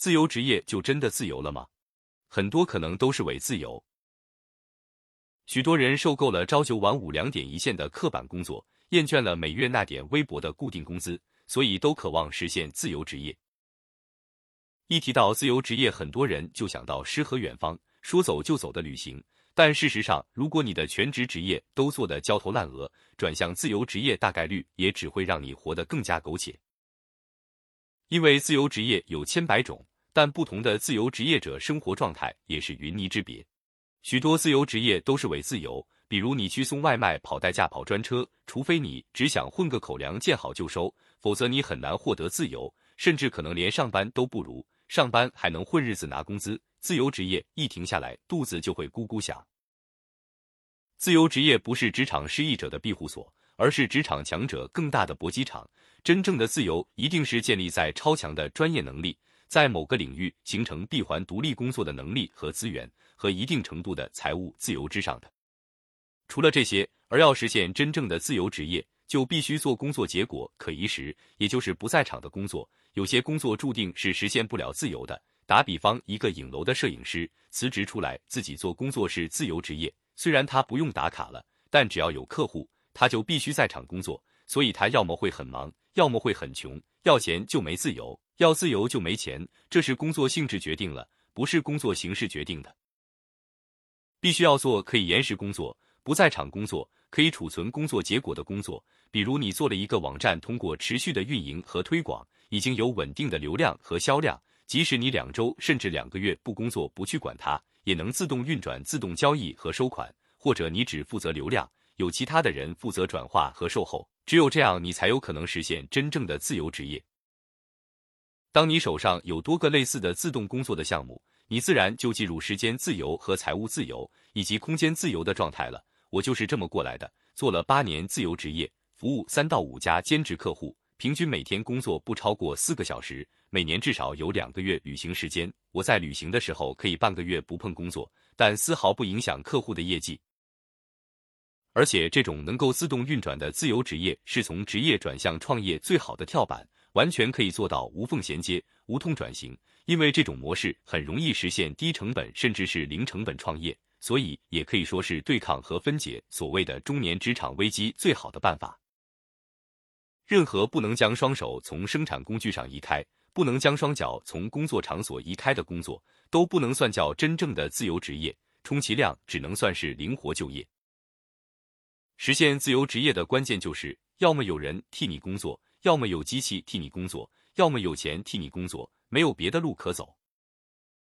自由职业就真的自由了吗？很多可能都是伪自由。许多人受够了朝九晚五、两点一线的刻板工作，厌倦了每月那点微薄的固定工资，所以都渴望实现自由职业。一提到自由职业，很多人就想到诗和远方，说走就走的旅行。但事实上，如果你的全职职业都做得焦头烂额，转向自由职业大概率也只会让你活得更加苟且。因为自由职业有千百种，但不同的自由职业者生活状态也是云泥之别。许多自由职业都是伪自由，比如你去送外卖、跑代驾、跑专车，除非你只想混个口粮，见好就收，否则你很难获得自由，甚至可能连上班都不如。上班还能混日子拿工资，自由职业一停下来，肚子就会咕咕响。自由职业不是职场失意者的庇护所，而是职场强者更大的搏击场。真正的自由一定是建立在超强的专业能力，在某个领域形成闭环独立工作的能力和资源，和一定程度的财务自由之上的。除了这些，而要实现真正的自由职业，就必须做工作结果可移时，也就是不在场的工作。有些工作注定是实现不了自由的。打比方，一个影楼的摄影师辞职出来，自己做工作是自由职业。虽然他不用打卡了，但只要有客户，他就必须在场工作。所以他要么会很忙，要么会很穷。要钱就没自由，要自由就没钱。这是工作性质决定了，不是工作形式决定的。必须要做可以延时工作、不在场工作、可以储存工作结果的工作。比如你做了一个网站，通过持续的运营和推广。已经有稳定的流量和销量，即使你两周甚至两个月不工作不去管它，也能自动运转、自动交易和收款。或者你只负责流量，有其他的人负责转化和售后，只有这样，你才有可能实现真正的自由职业。当你手上有多个类似的自动工作的项目，你自然就进入时间自由和财务自由以及空间自由的状态了。我就是这么过来的，做了八年自由职业，服务三到五家兼职客户。平均每天工作不超过四个小时，每年至少有两个月旅行时间。我在旅行的时候可以半个月不碰工作，但丝毫不影响客户的业绩。而且这种能够自动运转的自由职业，是从职业转向创业最好的跳板，完全可以做到无缝衔接、无痛转型。因为这种模式很容易实现低成本甚至是零成本创业，所以也可以说是对抗和分解所谓的中年职场危机最好的办法。任何不能将双手从生产工具上移开，不能将双脚从工作场所移开的工作，都不能算叫真正的自由职业，充其量只能算是灵活就业。实现自由职业的关键就是，要么有人替你工作，要么有机器替你工作，要么有钱替你工作，没有别的路可走。